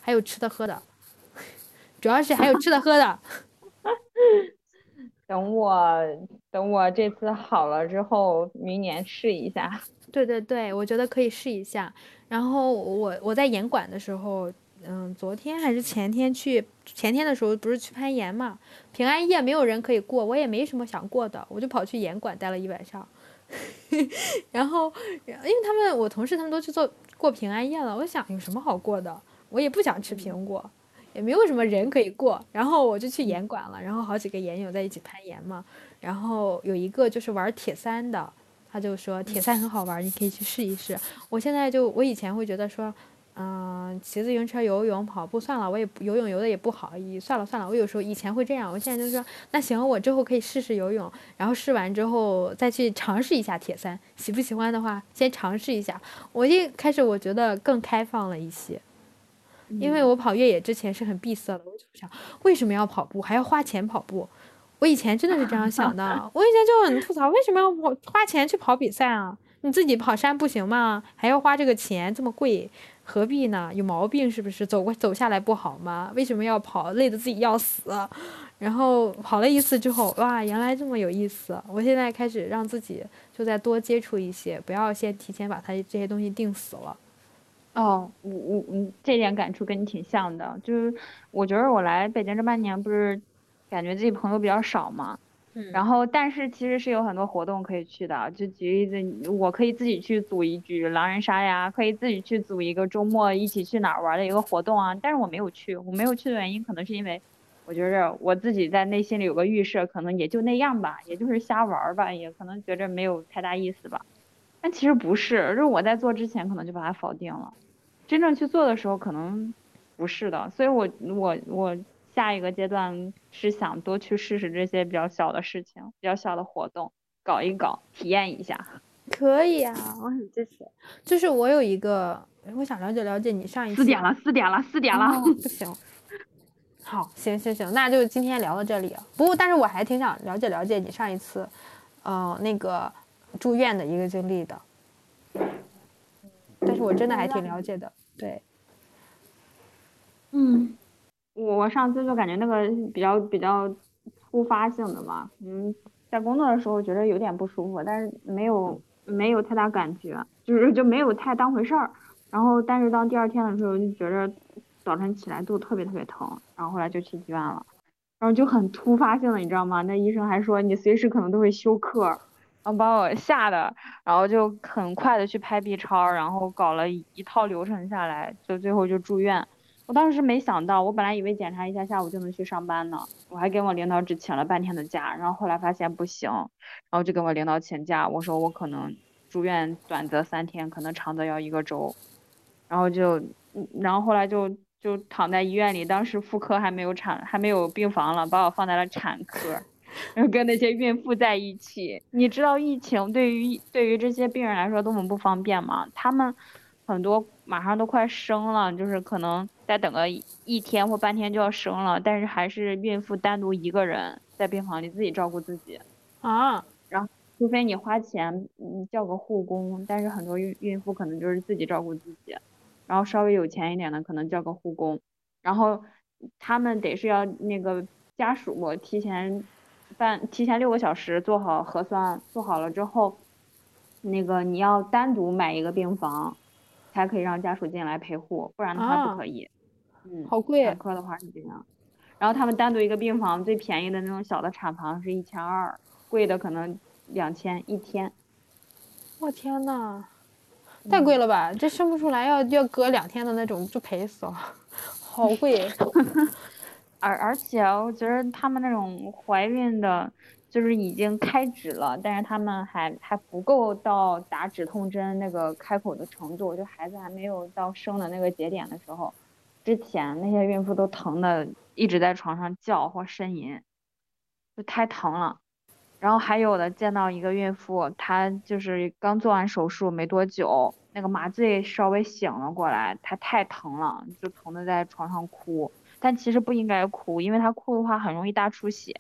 还有吃的喝的，主要是还有吃的喝的。*laughs* 等我等我这次好了之后，明年试一下。对对对，我觉得可以试一下。然后我我在严管的时候。嗯，昨天还是前天去，前天的时候不是去攀岩嘛？平安夜没有人可以过，我也没什么想过的，我就跑去岩馆待了一晚上。*laughs* 然后，因为他们我同事他们都去做过平安夜了，我想有什么好过的？我也不想吃苹果，也没有什么人可以过，然后我就去岩馆了，然后好几个岩友在一起攀岩嘛，然后有一个就是玩铁三的，他就说铁三很好玩，你可以去试一试。我现在就我以前会觉得说。嗯，骑自行车、游泳、跑步算了，我也不游泳游的也不好，算了算了。我有时候以前会这样，我现在就说那行，我之后可以试试游泳，然后试完之后再去尝试一下铁三，喜不喜欢的话先尝试一下。我一开始我觉得更开放了一些，因为我跑越野之前是很闭塞的，我就想为什么要跑步，还要花钱跑步？我以前真的是这样想的，*laughs* 我以前就很吐槽，为什么要跑花钱去跑比赛啊？你自己跑山不行吗？还要花这个钱这么贵？何必呢？有毛病是不是？走过走下来不好吗？为什么要跑？累得自己要死。然后跑了一次之后，哇，原来这么有意思！我现在开始让自己就再多接触一些，不要先提前把它这些东西定死了。哦，我我我这点感触跟你挺像的，就是我觉得我来北京这半年，不是感觉自己朋友比较少嘛。然后，但是其实是有很多活动可以去的。就举例子，我可以自己去组一局狼人杀呀，可以自己去组一个周末一起去哪儿玩的一个活动啊。但是我没有去，我没有去的原因可能是因为，我觉着我自己在内心里有个预设，可能也就那样吧，也就是瞎玩吧，也可能觉着没有太大意思吧。但其实不是，就是我在做之前可能就把它否定了，真正去做的时候可能不是的。所以我我我。下一个阶段是想多去试试这些比较小的事情，比较小的活动，搞一搞，体验一下。可以啊，我很支持。就是我有一个，我想了解了解你上一次。四点了，四点了，四点了，*laughs* 不行。好，行行行，那就今天聊到这里。不过，但是我还挺想了解了解你上一次，呃，那个住院的一个经历的。但是我真的还挺了解的，对。嗯。我我上次就感觉那个比较比较突发性的嘛，嗯，在工作的时候觉得有点不舒服，但是没有没有太大感觉，就是就没有太当回事儿。然后，但是当第二天的时候就觉得早晨起来肚子特别特别疼，然后后来就去医院了，然后就很突发性的，你知道吗？那医生还说你随时可能都会休克，然后把我吓的，然后就很快的去拍 B 超，然后搞了一套流程下来，就最后就住院。我当时没想到，我本来以为检查一下下午就能去上班呢，我还跟我领导只请了半天的假，然后后来发现不行，然后就跟我领导请假，我说我可能住院短则三天，可能长则要一个周，然后就，然后后来就就躺在医院里，当时妇科还没有产还没有病房了，把我放在了产科，然后跟那些孕妇在一起，你知道疫情对于对于这些病人来说多么不方便吗？他们很多马上都快生了，就是可能。再等个一天或半天就要生了，但是还是孕妇单独一个人在病房里自己照顾自己啊。然后，除非你花钱嗯叫个护工，但是很多孕孕妇可能就是自己照顾自己。然后稍微有钱一点的可能叫个护工，然后他们得是要那个家属提前半提前六个小时做好核酸，做好了之后，那个你要单独买一个病房，才可以让家属进来陪护，不然的话不可以。嗯，好贵。产科的话是这样，然后他们单独一个病房，最便宜的那种小的产房是一千二，贵的可能两千一天。我天呐，太贵了吧！这生不出来要要隔两天的那种，就赔死了，好贵。*laughs* 而而且我觉得他们那种怀孕的，就是已经开指了，但是他们还还不够到打止痛针那个开口的程度，就孩子还没有到生的那个节点的时候。之前那些孕妇都疼的一直在床上叫或呻吟，就太疼了。然后还有的见到一个孕妇，她就是刚做完手术没多久，那个麻醉稍微醒了过来，她太疼了，就疼的在床上哭。但其实不应该哭，因为她哭的话很容易大出血。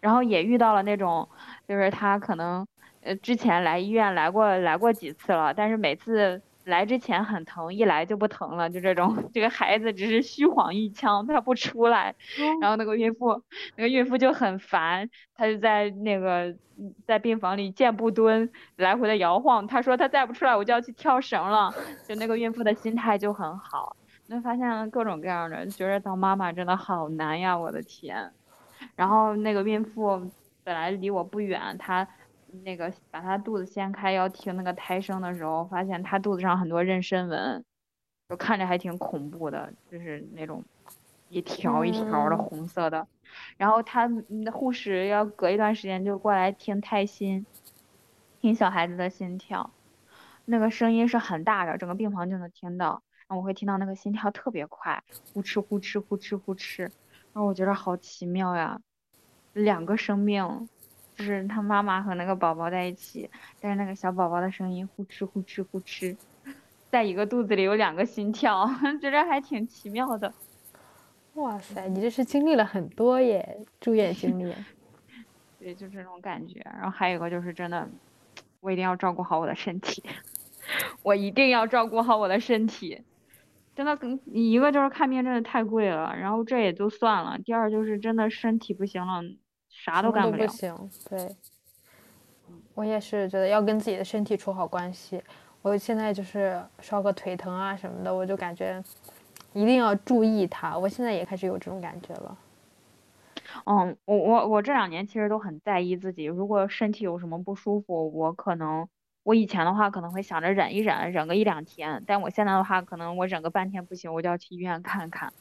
然后也遇到了那种，就是他可能呃之前来医院来过来过几次了，但是每次。来之前很疼，一来就不疼了，就这种。这个孩子只是虚晃一枪，他不出来。*laughs* 然后那个孕妇，那个孕妇就很烦，她就在那个在病房里健步蹲，来回的摇晃。她说她再不出来，我就要去跳绳了。就那个孕妇的心态就很好。能发现各种各样的，觉得当妈妈真的好难呀，我的天。然后那个孕妇本来离我不远，她。那个把她肚子掀开要听那个胎声的时候，发现她肚子上很多妊娠纹，就看着还挺恐怖的，就是那种一条一条的红色的，然后他护士要隔一段时间就过来听胎心，听小孩子的心跳，那个声音是很大的，整个病房就能听到，然后我会听到那个心跳特别快，呼哧呼哧呼哧呼哧，然后我觉得好奇妙呀，两个生命，就是他妈妈和那个宝宝在一起，但是那个小宝宝的声音呼哧呼哧呼哧，在一个肚子里有两个心跳，*laughs* 觉得还挺奇妙的。哇塞，你这是经历了很多耶，住院经历。*laughs* 对，就这种感觉。然后还有一个就是真的，我一定要照顾好我的身体，*laughs* 我一定要照顾好我的身体。真的，跟一个就是看病真的太贵了，然后这也就算了。第二就是真的身体不行了，啥都干不了。不行，对。我也是觉得要跟自己的身体处好关系。我现在就是烧个腿疼啊什么的，我就感觉。一定要注意它，我现在也开始有这种感觉了。嗯，我我我这两年其实都很在意自己，如果身体有什么不舒服，我可能我以前的话可能会想着忍一忍，忍个一两天，但我现在的话可能我忍个半天不行，我就要去医院看看。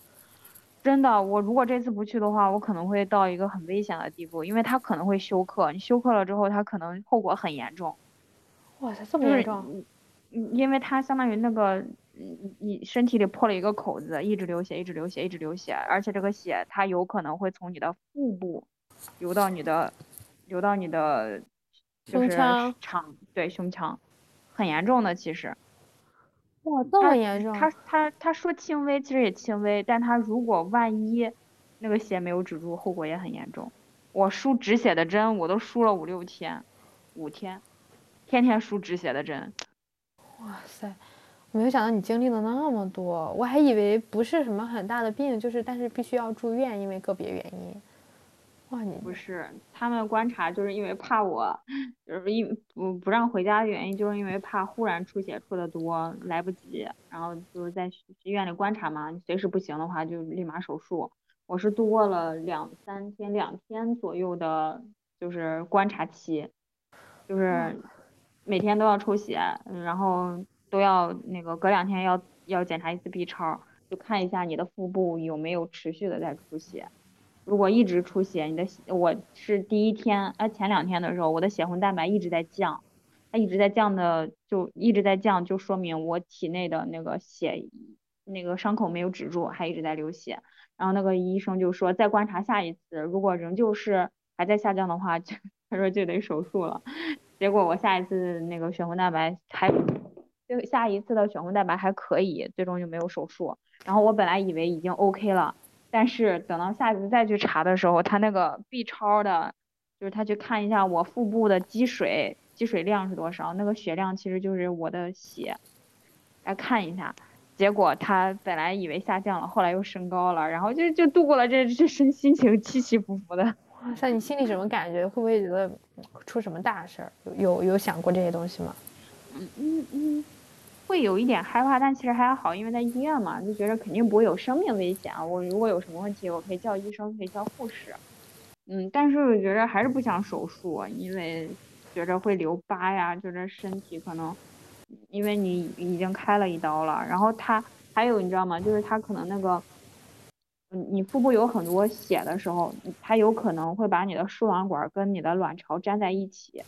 真的，我如果这次不去的话，我可能会到一个很危险的地步，因为他可能会休克，你休克了之后，他可能后果很严重。哇塞，这么严重？嗯，因为他相当于那个。你你身体里破了一个口子，一直流血，一直流血，一直流血，而且这个血它有可能会从你的腹部流到你的，流到你的就是肠，对胸腔，很严重的其实。哇，这么严重？他他他说轻微，其实也轻微，但他如果万一那个血没有止住，后果也很严重。我输止血的针，我都输了五六天，五天，天天输止血的针。哇塞。没有想到你经历了那么多，我还以为不是什么很大的病，就是但是必须要住院，因为个别原因。哇，你不是他们观察，就是因为怕我，就是因不不让回家的原因，就是因为怕忽然出血出的多来不及，然后就是在医院里观察嘛，你随时不行的话就立马手术。我是度过了两三天两天左右的，就是观察期，就是每天都要抽血，然后。都要那个隔两天要要检查一次 B 超，就看一下你的腹部有没有持续的在出血。如果一直出血，你的我是第一天啊前两天的时候，我的血红蛋白一直在降，它一直在降的就一直在降，就说明我体内的那个血那个伤口没有止住，还一直在流血。然后那个医生就说再观察下一次，如果仍旧是还在下降的话，就他说就得手术了。结果我下一次那个血红蛋白还。就下一次的血红蛋白还可以，最终就没有手术。然后我本来以为已经 OK 了，但是等到下次再去查的时候，他那个 B 超的，就是他去看一下我腹部的积水，积水量是多少，那个血量其实就是我的血，来看一下。结果他本来以为下降了，后来又升高了，然后就就度过了这这身心情起起伏伏的。哇塞，你心里什么感觉？会不会觉得出什么大事儿？有有有想过这些东西吗？嗯嗯嗯。会有一点害怕，但其实还好，因为在医院嘛，就觉得肯定不会有生命危险。我如果有什么问题，我可以叫医生，可以叫护士。嗯，但是我觉得还是不想手术，因为觉着会留疤呀，觉着身体可能，因为你已经开了一刀了。然后他还有你知道吗？就是他可能那个，嗯，你腹部有很多血的时候，他有可能会把你的输卵管跟你的卵巢粘在一起。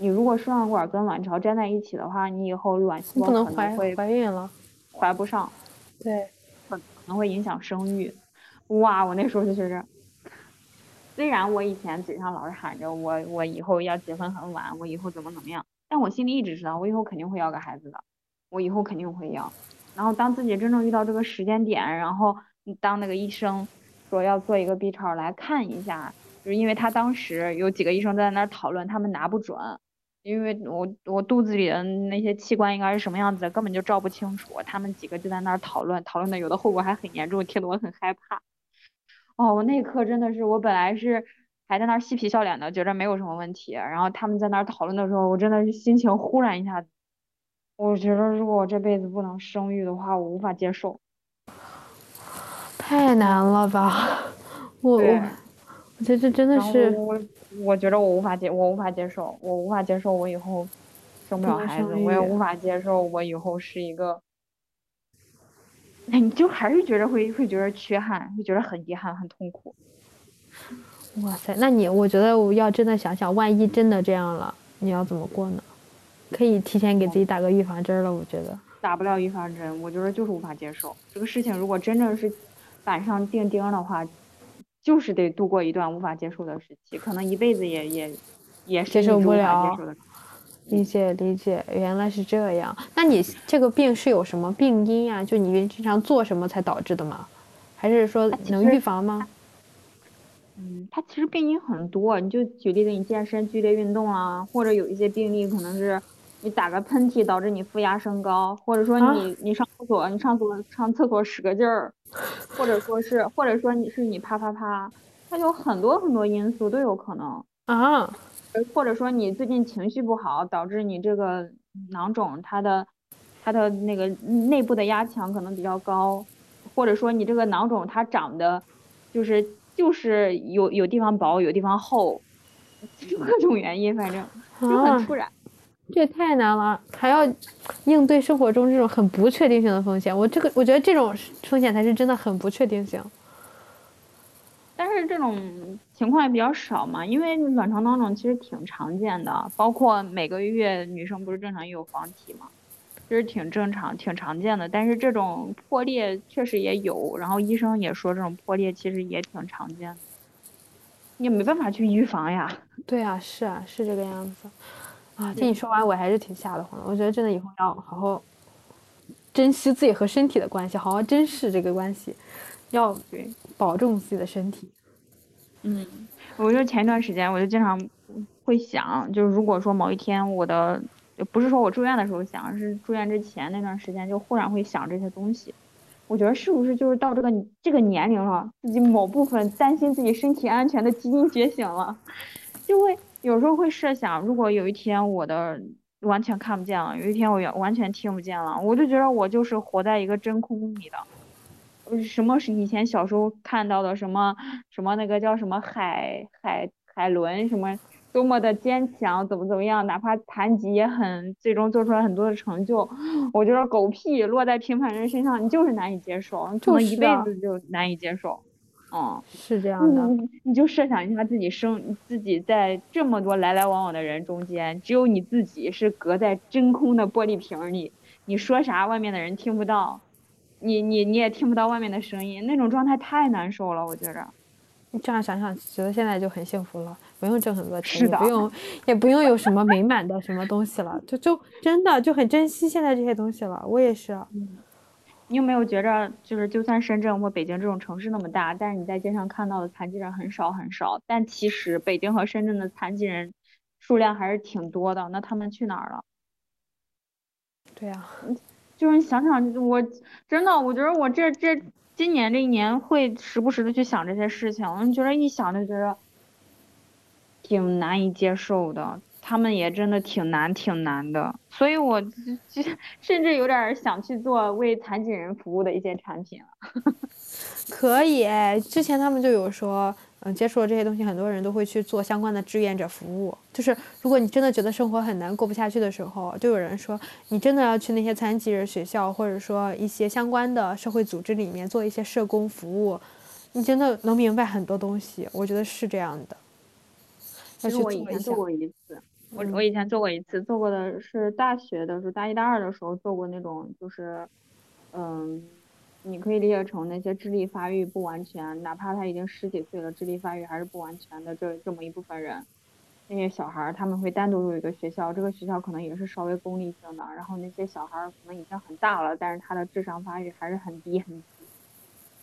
你如果输卵管跟卵巢粘在一起的话，你以后卵细胞可能会怀孕了，怀不上，对，可可能会影响生育。哇，我那时候就觉着，虽然我以前嘴上老是喊着我我以后要结婚很晚，我以后怎么怎么样，但我心里一直知道我以后肯定会要个孩子的，我以后肯定会要。然后当自己真正遇到这个时间点，然后当那个医生说要做一个 B 超来看一下，就是因为他当时有几个医生在那儿讨论，他们拿不准。因为我我肚子里的那些器官应该是什么样子，根本就照不清楚。他们几个就在那儿讨论，讨论的有的后果还很严重，听得我很害怕。哦，我那一刻真的是，我本来是还在那儿嬉皮笑脸的，觉着没有什么问题。然后他们在那儿讨论的时候，我真的是心情忽然一下子，我觉得如果我这辈子不能生育的话，我无法接受。太难了吧？我我我觉得这真的是。我觉得我无法接，我无法接受，我无法接受我以后生不了孩子，我也无法接受我以后是一个那，你就还是觉得会会觉得缺憾，会觉得很遗憾，很痛苦。哇塞，那你我觉得我要真的想想，万一真的这样了，你要怎么过呢？可以提前给自己打个预防针了，我觉得。打不了预防针，我觉得就是无法接受这个事情。如果真正是板上钉钉的话，就是得度过一段无法接受的时期，可能一辈子也也也接受不了。理解理解，原来是这样。那你这个病是有什么病因啊？就你经常做什么才导致的吗？还是说能预防吗？嗯，它其实病因很多。你就举例子，你健身剧烈运动啊，或者有一些病例可能是。你打个喷嚏导致你负压升高，或者说你你上厕所你上厕所上厕所使个劲儿，或者说是或者说你是你啪啪啪，它有很多很多因素都有可能啊，或者说你最近情绪不好导致你这个囊肿它的它的那个内部的压强可能比较高，或者说你这个囊肿它长的，就是就是有有地方薄有地方厚，*laughs* 各种原因反正就很突然。这也太难了，还要应对生活中这种很不确定性的风险。我这个我觉得这种风险才是真的很不确定性。但是这种情况也比较少嘛，因为卵巢囊肿其实挺常见的，包括每个月女生不是正常也有黄体嘛，就是挺正常、挺常见的。但是这种破裂确实也有，然后医生也说这种破裂其实也挺常见的，你没办法去预防呀。对啊，是啊，是这个样子。啊，听你说完，我还是挺吓得慌的。我觉得真的以后要好好珍惜自己和身体的关系，好好珍视这个关系，要保重自己的身体。嗯，我就前一段时间，我就经常会想，就是如果说某一天我的，不是说我住院的时候想，是住院之前那段时间，就忽然会想这些东西。我觉得是不是就是到这个这个年龄了，自己某部分担心自己身体安全的基因觉醒了，就会。有时候会设想，如果有一天我的完全看不见了，有一天我完全听不见了，我就觉得我就是活在一个真空里的。什么是以前小时候看到的什么什么那个叫什么海海海伦什么多么的坚强，怎么怎么样，哪怕残疾也很最终做出来很多的成就。我觉得狗屁落在平凡人身上，你就是难以接受，可能一辈子就难以接受。哦，是这样的，你你就设想一下自己生自己在这么多来来往往的人中间，只有你自己是隔在真空的玻璃瓶里，你说啥外面的人听不到，你你你也听不到外面的声音，那种状态太难受了，我觉着。你这样想想，觉得现在就很幸福了，不用挣很多钱，也不用 *laughs* 也不用有什么美满的什么东西了，就就真的就很珍惜现在这些东西了。我也是。嗯。你有没有觉着，就是就算深圳或北京这种城市那么大，但是你在街上看到的残疾人很少很少，但其实北京和深圳的残疾人数量还是挺多的。那他们去哪儿了？对呀，就是你想想，我真的，我觉得我这这今年这一年会时不时的去想这些事情，我觉得一想就觉得挺难以接受的。他们也真的挺难，挺难的，所以我就甚至有点想去做为残疾人服务的一些产品了。*laughs* 可以，之前他们就有说，嗯，接触了这些东西，很多人都会去做相关的志愿者服务。就是如果你真的觉得生活很难过不下去的时候，就有人说，你真的要去那些残疾人学校，或者说一些相关的社会组织里面做一些社工服务，你真的能明白很多东西。我觉得是这样的。其实我以前做过一次。我我以前做过一次，做过的是大学的时候，大一、大二的时候做过那种，就是，嗯，你可以理解成那些智力发育不完全，哪怕他已经十几岁了，智力发育还是不完全的这这么一部分人，那些小孩儿他们会单独入一个学校，这个学校可能也是稍微公立性的，然后那些小孩儿可能已经很大了，但是他的智商发育还是很低很低，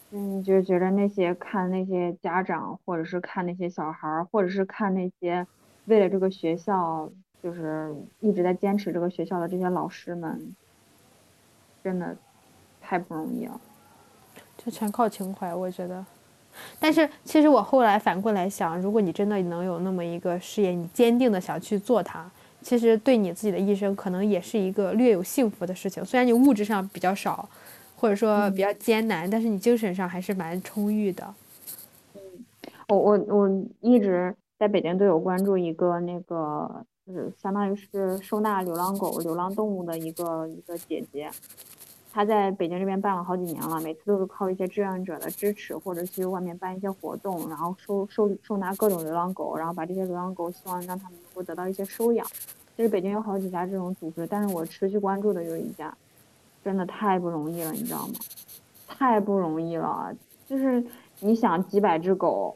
嗯，就觉得那些看那些家长，或者是看那些小孩儿，或者是看那些。为了这个学校，就是一直在坚持这个学校的这些老师们，真的太不容易了。就全靠情怀，我觉得。但是其实我后来反过来想，如果你真的能有那么一个事业，你坚定的想去做它，其实对你自己的一生可能也是一个略有幸福的事情。虽然你物质上比较少，或者说比较艰难，但是你精神上还是蛮充裕的。嗯，我我我一直。在北京都有关注一个那个，就是相当于是收纳流浪狗、流浪动物的一个一个姐姐，她在北京这边办了好几年了，每次都是靠一些志愿者的支持，或者去外面办一些活动，然后收收收纳各种流浪狗，然后把这些流浪狗希望让他们能够得到一些收养。其实北京有好几家这种组织，但是我持续关注的有一家，真的太不容易了，你知道吗？太不容易了，就是你想几百只狗，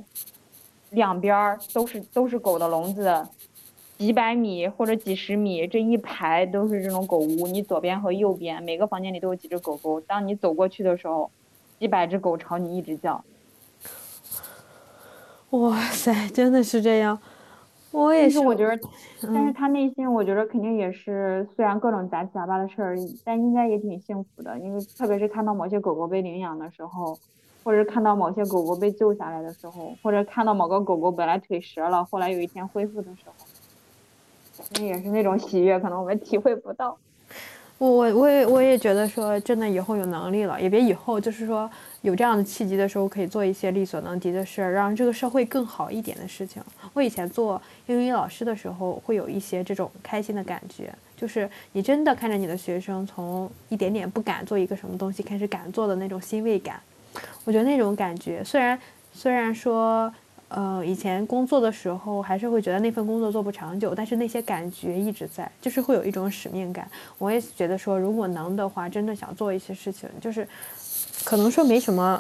两边儿都是都是狗的笼子。几百米或者几十米，这一排都是这种狗屋。你左边和右边每个房间里都有几只狗狗。当你走过去的时候，几百只狗朝你一直叫。*laughs* 哇塞，真的是这样。我也是，我觉得，但是他内心我觉得肯定也是，虽然各种杂七杂八的事儿，但应该也挺幸福的。因为特别是看到某些狗狗被领养的时候，或者看到某些狗狗被救下来的时候，或者看到某个狗狗本来腿折了，后来有一天恢复的时候。那也是那种喜悦，可能我们体会不到。我我我也我也觉得说，真的以后有能力了，也别以后就是说有这样的契机的时候，可以做一些力所能及的事儿，让这个社会更好一点的事情。我以前做英语老师的时候，会有一些这种开心的感觉，就是你真的看着你的学生从一点点不敢做一个什么东西，开始敢做的那种欣慰感。我觉得那种感觉，虽然虽然说。呃，以前工作的时候还是会觉得那份工作做不长久，但是那些感觉一直在，就是会有一种使命感。我也觉得说，如果能的话，真的想做一些事情，就是可能说没什么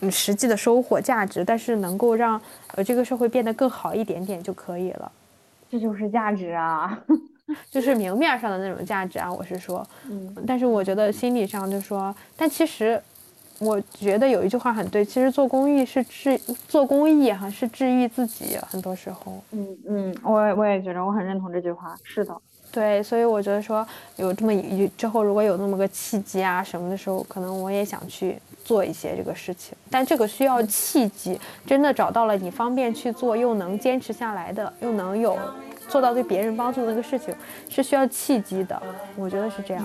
嗯实际的收获价值，但是能够让呃这个社会变得更好一点点就可以了。这就是价值啊，*laughs* 就是明面上的那种价值啊，我是说，嗯，但是我觉得心理上就说，但其实。我觉得有一句话很对，其实做公益是治做公益哈是治愈自己，很多时候。嗯嗯，我我也觉得我很认同这句话。是的，对，所以我觉得说有这么一之后如果有那么个契机啊什么的时候，可能我也想去做一些这个事情。但这个需要契机，真的找到了你方便去做又能坚持下来的，又能有做到对别人帮助的那个事情，是需要契机的。我觉得是这样。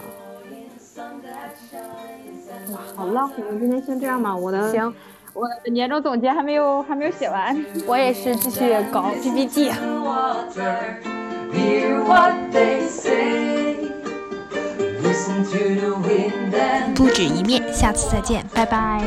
哇，好了，我们今天先这样吧。我的行，我的年终总结还没有还没有写完，我也是继续搞 PPT。不止一面，下次再见，拜拜。